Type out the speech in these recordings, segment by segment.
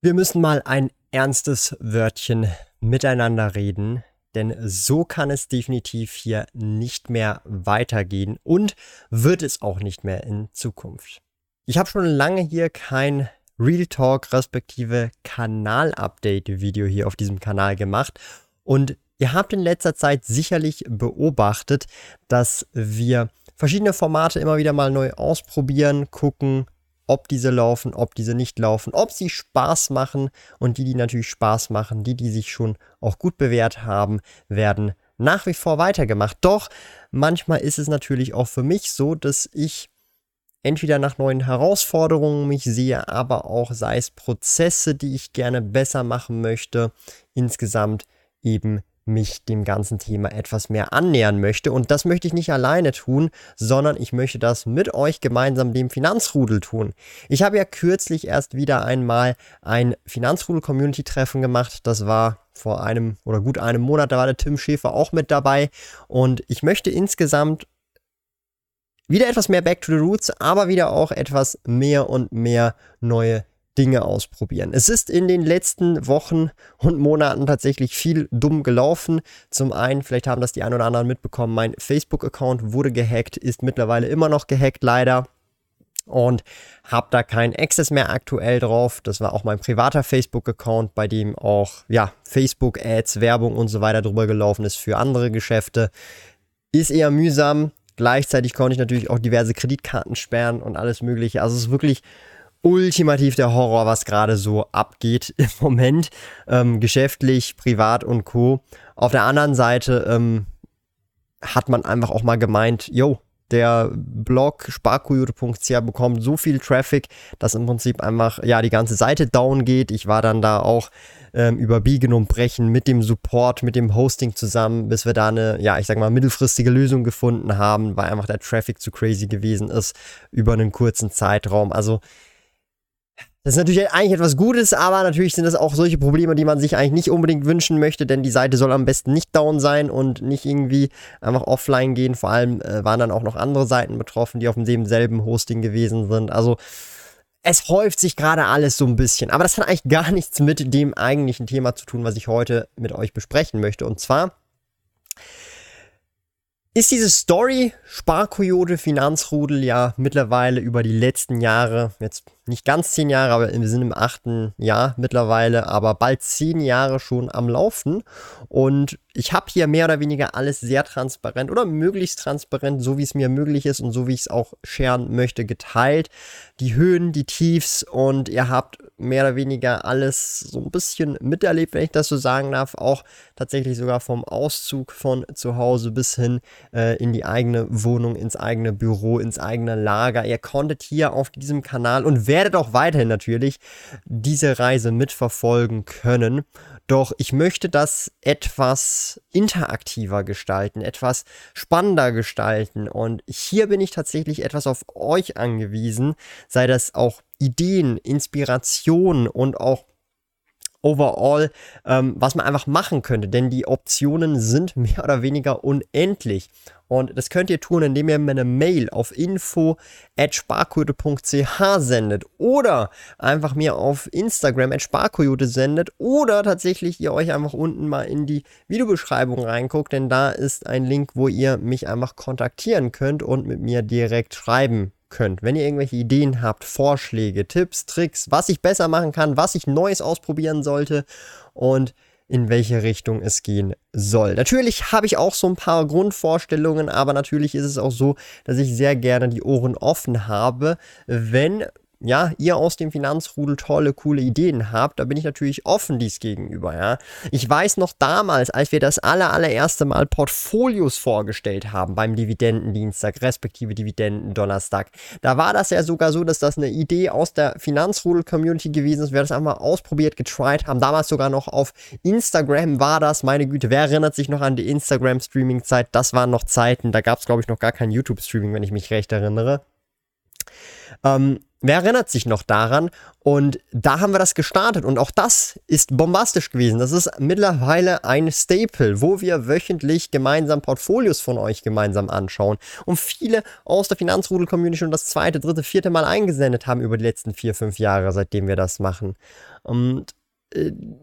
Wir müssen mal ein ernstes Wörtchen miteinander reden, denn so kann es definitiv hier nicht mehr weitergehen und wird es auch nicht mehr in Zukunft. Ich habe schon lange hier kein Real Talk respektive Kanal-Update-Video hier auf diesem Kanal gemacht und ihr habt in letzter Zeit sicherlich beobachtet, dass wir verschiedene Formate immer wieder mal neu ausprobieren, gucken, ob diese laufen, ob diese nicht laufen, ob sie Spaß machen und die, die natürlich Spaß machen, die, die sich schon auch gut bewährt haben, werden nach wie vor weitergemacht. Doch manchmal ist es natürlich auch für mich so, dass ich entweder nach neuen Herausforderungen mich sehe, aber auch sei es Prozesse, die ich gerne besser machen möchte, insgesamt eben mich dem ganzen Thema etwas mehr annähern möchte. Und das möchte ich nicht alleine tun, sondern ich möchte das mit euch gemeinsam dem Finanzrudel tun. Ich habe ja kürzlich erst wieder einmal ein Finanzrudel-Community-Treffen gemacht. Das war vor einem oder gut einem Monat, da war der Tim Schäfer auch mit dabei. Und ich möchte insgesamt wieder etwas mehr Back to the Roots, aber wieder auch etwas mehr und mehr neue Dinge ausprobieren. Es ist in den letzten Wochen und Monaten tatsächlich viel dumm gelaufen. Zum einen, vielleicht haben das die ein oder anderen mitbekommen, mein Facebook-Account wurde gehackt, ist mittlerweile immer noch gehackt, leider. Und habe da keinen Access mehr aktuell drauf. Das war auch mein privater Facebook-Account, bei dem auch ja, Facebook-Ads, Werbung und so weiter drüber gelaufen ist für andere Geschäfte. Ist eher mühsam. Gleichzeitig konnte ich natürlich auch diverse Kreditkarten sperren und alles Mögliche. Also es ist wirklich ultimativ der Horror, was gerade so abgeht im Moment, ähm, geschäftlich, privat und co. Auf der anderen Seite ähm, hat man einfach auch mal gemeint, yo, der Blog sparkoyote.ch bekommt so viel Traffic, dass im Prinzip einfach ja die ganze Seite down geht. Ich war dann da auch ähm, über Biegen und Brechen mit dem Support, mit dem Hosting zusammen, bis wir da eine, ja, ich sag mal, mittelfristige Lösung gefunden haben, weil einfach der Traffic zu crazy gewesen ist über einen kurzen Zeitraum. Also das ist natürlich eigentlich etwas Gutes, aber natürlich sind das auch solche Probleme, die man sich eigentlich nicht unbedingt wünschen möchte, denn die Seite soll am besten nicht down sein und nicht irgendwie einfach offline gehen. Vor allem äh, waren dann auch noch andere Seiten betroffen, die auf demselben Hosting gewesen sind. Also es häuft sich gerade alles so ein bisschen. Aber das hat eigentlich gar nichts mit dem eigentlichen Thema zu tun, was ich heute mit euch besprechen möchte. Und zwar ist diese Story Sparkoyote Finanzrudel ja mittlerweile über die letzten Jahre, jetzt nicht ganz zehn Jahre, aber wir sind im achten Jahr mittlerweile, aber bald zehn Jahre schon am Laufen. Und ich habe hier mehr oder weniger alles sehr transparent oder möglichst transparent, so wie es mir möglich ist und so wie ich es auch scheren möchte, geteilt. Die Höhen, die Tiefs und ihr habt mehr oder weniger alles so ein bisschen miterlebt, wenn ich das so sagen darf. Auch tatsächlich sogar vom Auszug von zu Hause bis hin äh, in die eigene Wohnung, ins eigene Büro, ins eigene Lager. Ihr konntet hier auf diesem Kanal und werdet auch weiterhin natürlich diese Reise mitverfolgen können. Doch ich möchte das etwas interaktiver gestalten, etwas spannender gestalten. Und hier bin ich tatsächlich etwas auf euch angewiesen, sei das auch Ideen, Inspirationen und auch overall, ähm, was man einfach machen könnte. Denn die Optionen sind mehr oder weniger unendlich. Und das könnt ihr tun, indem ihr mir eine Mail auf info.sparkoyote.ch sendet oder einfach mir auf Instagram at sparkoyote sendet oder tatsächlich ihr euch einfach unten mal in die Videobeschreibung reinguckt, denn da ist ein Link, wo ihr mich einfach kontaktieren könnt und mit mir direkt schreiben könnt. Wenn ihr irgendwelche Ideen habt, Vorschläge, Tipps, Tricks, was ich besser machen kann, was ich Neues ausprobieren sollte und in welche Richtung es gehen soll. Natürlich habe ich auch so ein paar Grundvorstellungen, aber natürlich ist es auch so, dass ich sehr gerne die Ohren offen habe, wenn ja, ihr aus dem Finanzrudel tolle, coole Ideen habt, da bin ich natürlich offen dies gegenüber, ja. Ich weiß noch damals, als wir das aller, allererste Mal Portfolios vorgestellt haben beim Dividendendienstag, respektive Dividendendonnerstag, da war das ja sogar so, dass das eine Idee aus der Finanzrudel-Community gewesen ist. Wir das einmal ausprobiert, getried haben. Damals sogar noch auf Instagram war das, meine Güte, wer erinnert sich noch an die Instagram-Streaming-Zeit? Das waren noch Zeiten, da gab es, glaube ich, noch gar kein YouTube-Streaming, wenn ich mich recht erinnere. Ähm, wer erinnert sich noch daran? Und da haben wir das gestartet und auch das ist bombastisch gewesen. Das ist mittlerweile ein Staple, wo wir wöchentlich gemeinsam Portfolios von euch gemeinsam anschauen und viele aus der Finanzrudel-Community schon das zweite, dritte, vierte Mal eingesendet haben über die letzten vier, fünf Jahre, seitdem wir das machen. Und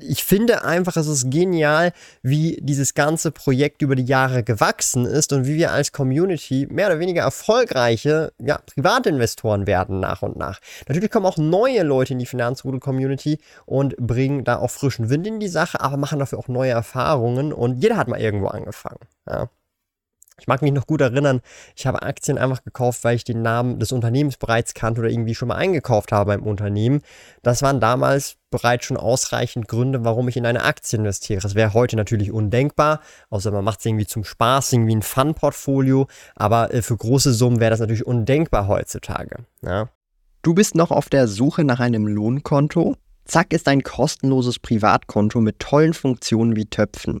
ich finde einfach, es ist genial, wie dieses ganze Projekt über die Jahre gewachsen ist und wie wir als Community mehr oder weniger erfolgreiche ja, Privatinvestoren werden nach und nach. Natürlich kommen auch neue Leute in die Finanzrudel-Community und bringen da auch frischen Wind in die Sache, aber machen dafür auch neue Erfahrungen und jeder hat mal irgendwo angefangen. Ja. Ich mag mich noch gut erinnern, ich habe Aktien einfach gekauft, weil ich den Namen des Unternehmens bereits kannte oder irgendwie schon mal eingekauft habe beim Unternehmen. Das waren damals bereits schon ausreichend Gründe, warum ich in eine Aktie investiere. Das wäre heute natürlich undenkbar, außer man macht es irgendwie zum Spaß, irgendwie ein Fun-Portfolio, aber äh, für große Summen wäre das natürlich undenkbar heutzutage. Ja. Du bist noch auf der Suche nach einem Lohnkonto? Zack ist ein kostenloses Privatkonto mit tollen Funktionen wie Töpfen.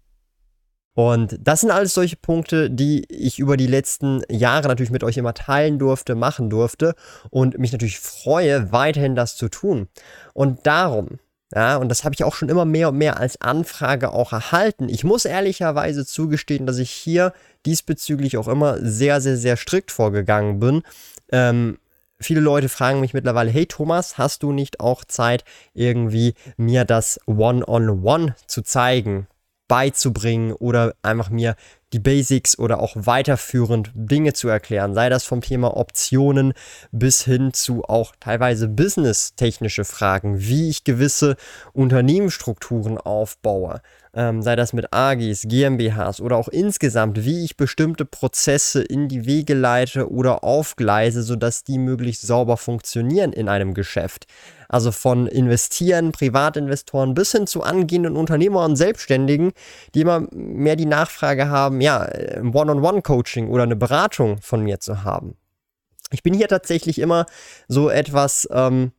Und das sind alles solche Punkte, die ich über die letzten Jahre natürlich mit euch immer teilen durfte, machen durfte und mich natürlich freue, weiterhin das zu tun. Und darum, ja, und das habe ich auch schon immer mehr und mehr als Anfrage auch erhalten. Ich muss ehrlicherweise zugestehen, dass ich hier diesbezüglich auch immer sehr, sehr, sehr strikt vorgegangen bin. Ähm, viele Leute fragen mich mittlerweile, hey Thomas, hast du nicht auch Zeit, irgendwie mir das One-on-One -on -One zu zeigen? Beizubringen oder einfach mir die Basics oder auch weiterführend Dinge zu erklären, sei das vom Thema Optionen bis hin zu auch teilweise business-technische Fragen, wie ich gewisse Unternehmensstrukturen aufbaue, ähm, sei das mit AGs, GmbHs oder auch insgesamt, wie ich bestimmte Prozesse in die Wege leite oder aufgleise, sodass die möglichst sauber funktionieren in einem Geschäft. Also von Investieren, Privatinvestoren bis hin zu angehenden Unternehmer und Selbstständigen, die immer mehr die Nachfrage haben, ja, ein One-on-One-Coaching oder eine Beratung von mir zu haben. Ich bin hier tatsächlich immer so etwas, ähm,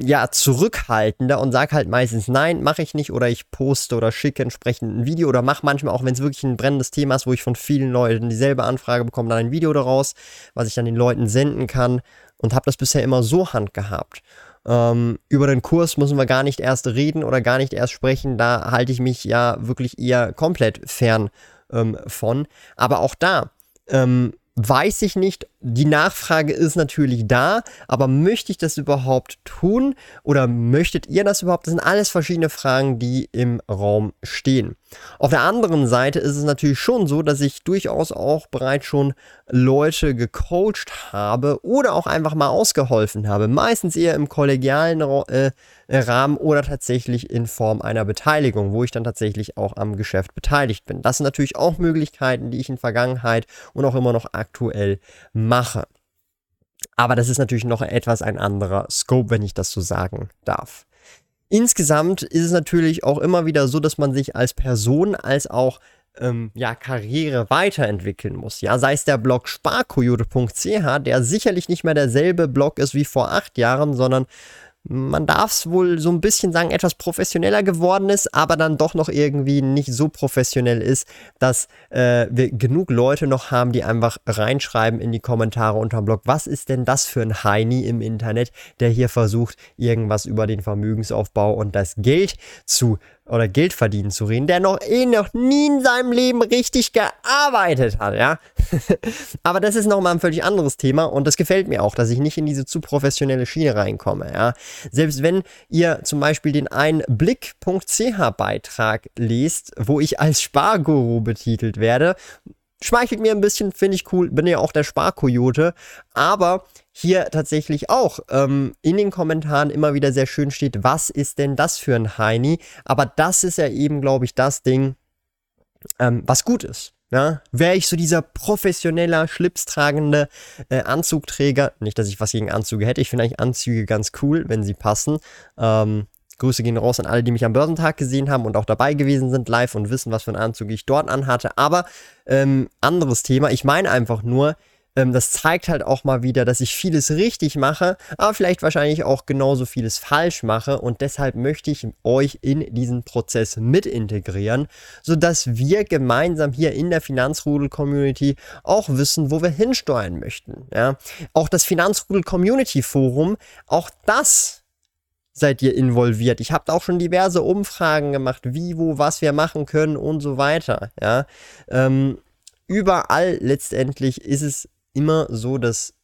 ja, zurückhaltender und sage halt meistens nein, mache ich nicht oder ich poste oder schicke entsprechend ein Video oder mache manchmal auch, wenn es wirklich ein brennendes Thema ist, wo ich von vielen Leuten dieselbe Anfrage bekomme, dann ein Video daraus, was ich dann den Leuten senden kann und habe das bisher immer so handgehabt. Ähm, über den Kurs müssen wir gar nicht erst reden oder gar nicht erst sprechen, da halte ich mich ja wirklich eher komplett fern ähm, von. Aber auch da, ähm, weiß ich nicht. Die Nachfrage ist natürlich da, aber möchte ich das überhaupt tun oder möchtet ihr das überhaupt? Das sind alles verschiedene Fragen, die im Raum stehen. Auf der anderen Seite ist es natürlich schon so, dass ich durchaus auch bereits schon Leute gecoacht habe oder auch einfach mal ausgeholfen habe. Meistens eher im kollegialen äh, Rahmen oder tatsächlich in Form einer Beteiligung, wo ich dann tatsächlich auch am Geschäft beteiligt bin. Das sind natürlich auch Möglichkeiten, die ich in Vergangenheit und auch immer noch aktuell mache. Aber das ist natürlich noch etwas ein anderer Scope, wenn ich das so sagen darf. Insgesamt ist es natürlich auch immer wieder so, dass man sich als Person als auch ähm, ja, Karriere weiterentwickeln muss. Ja, sei es der Blog sparkoyote.ch, der sicherlich nicht mehr derselbe Blog ist wie vor acht Jahren, sondern man darf es wohl so ein bisschen sagen, etwas professioneller geworden ist, aber dann doch noch irgendwie nicht so professionell ist, dass äh, wir genug Leute noch haben, die einfach reinschreiben in die Kommentare unter dem Blog, was ist denn das für ein Heini im Internet, der hier versucht, irgendwas über den Vermögensaufbau und das Geld zu oder Geld verdienen zu reden, der noch eh noch nie in seinem Leben richtig gearbeitet hat, ja. Aber das ist nochmal ein völlig anderes Thema und das gefällt mir auch, dass ich nicht in diese zu professionelle Schiene reinkomme, ja. Selbst wenn ihr zum Beispiel den einen Blick.ch Beitrag lest, wo ich als Sparguru betitelt werde, schmeichelt mir ein bisschen, finde ich cool, bin ja auch der Sparkoyote, aber hier tatsächlich auch ähm, in den Kommentaren immer wieder sehr schön steht, was ist denn das für ein Heini? Aber das ist ja eben, glaube ich, das Ding, ähm, was gut ist. Ja, wäre ich so dieser professioneller, schlipstragende äh, Anzugträger, nicht, dass ich was gegen Anzüge hätte, ich finde eigentlich Anzüge ganz cool, wenn sie passen. Ähm, Grüße gehen raus an alle, die mich am Börsentag gesehen haben und auch dabei gewesen sind live und wissen, was für einen Anzug ich dort anhatte. Aber ähm, anderes Thema. Ich meine einfach nur, ähm, das zeigt halt auch mal wieder, dass ich vieles richtig mache, aber vielleicht wahrscheinlich auch genauso vieles falsch mache. Und deshalb möchte ich euch in diesen Prozess mit integrieren, sodass wir gemeinsam hier in der Finanzrudel-Community auch wissen, wo wir hinsteuern möchten. Ja? Auch das Finanzrudel-Community-Forum, auch das seid ihr involviert. Ich habe auch schon diverse Umfragen gemacht, wie, wo, was wir machen können und so weiter. Ja, ähm, überall letztendlich ist es immer so, dass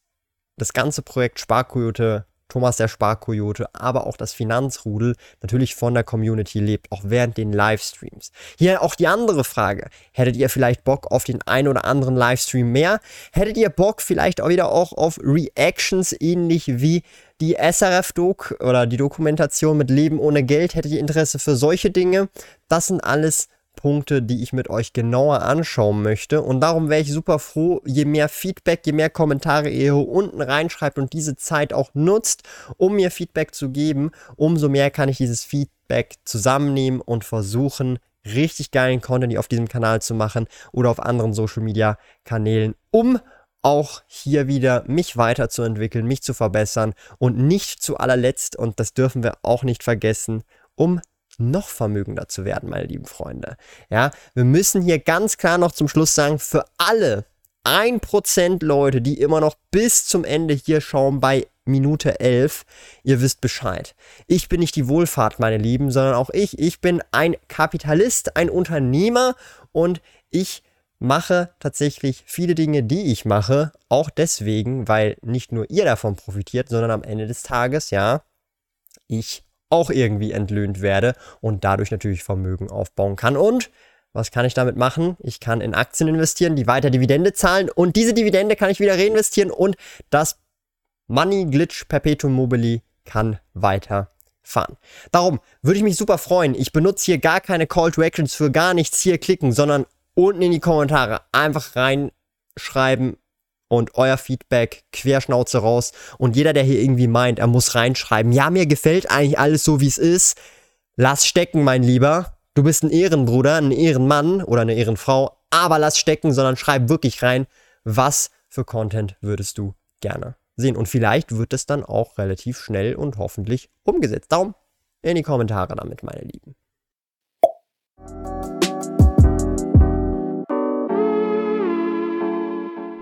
das ganze Projekt Sparkoyote, Thomas der Sparkoyote, aber auch das Finanzrudel natürlich von der Community lebt, auch während den Livestreams. Hier auch die andere Frage. Hättet ihr vielleicht Bock auf den ein oder anderen Livestream mehr? Hättet ihr Bock vielleicht auch wieder auch auf Reactions ähnlich wie die SRF-Doc oder die Dokumentation mit Leben ohne Geld? Hättet ihr Interesse für solche Dinge? Das sind alles Punkte, die ich mit euch genauer anschauen möchte. Und darum wäre ich super froh, je mehr Feedback, je mehr Kommentare ihr hier unten reinschreibt und diese Zeit auch nutzt, um mir Feedback zu geben, umso mehr kann ich dieses Feedback zusammennehmen und versuchen, richtig geilen Content auf diesem Kanal zu machen oder auf anderen Social Media Kanälen, um auch hier wieder mich weiterzuentwickeln, mich zu verbessern und nicht zu allerletzt, und das dürfen wir auch nicht vergessen, um noch vermögender zu werden, meine lieben Freunde. Ja, wir müssen hier ganz klar noch zum Schluss sagen, für alle 1% Leute, die immer noch bis zum Ende hier schauen bei Minute 11, ihr wisst Bescheid. Ich bin nicht die Wohlfahrt, meine Lieben, sondern auch ich. Ich bin ein Kapitalist, ein Unternehmer und ich mache tatsächlich viele Dinge, die ich mache, auch deswegen, weil nicht nur ihr davon profitiert, sondern am Ende des Tages, ja, ich auch irgendwie entlöhnt werde und dadurch natürlich Vermögen aufbauen kann. Und was kann ich damit machen? Ich kann in Aktien investieren, die weiter Dividende zahlen und diese Dividende kann ich wieder reinvestieren und das Money Glitch Perpetuum Mobile kann weiter fahren. Darum würde ich mich super freuen. Ich benutze hier gar keine Call to Actions für gar nichts hier klicken, sondern unten in die Kommentare einfach reinschreiben, und euer Feedback querschnauze raus. Und jeder, der hier irgendwie meint, er muss reinschreiben, ja, mir gefällt eigentlich alles so, wie es ist, lass stecken, mein Lieber. Du bist ein Ehrenbruder, ein Ehrenmann oder eine Ehrenfrau, aber lass stecken, sondern schreib wirklich rein, was für Content würdest du gerne sehen. Und vielleicht wird es dann auch relativ schnell und hoffentlich umgesetzt. Darum in die Kommentare damit, meine Lieben.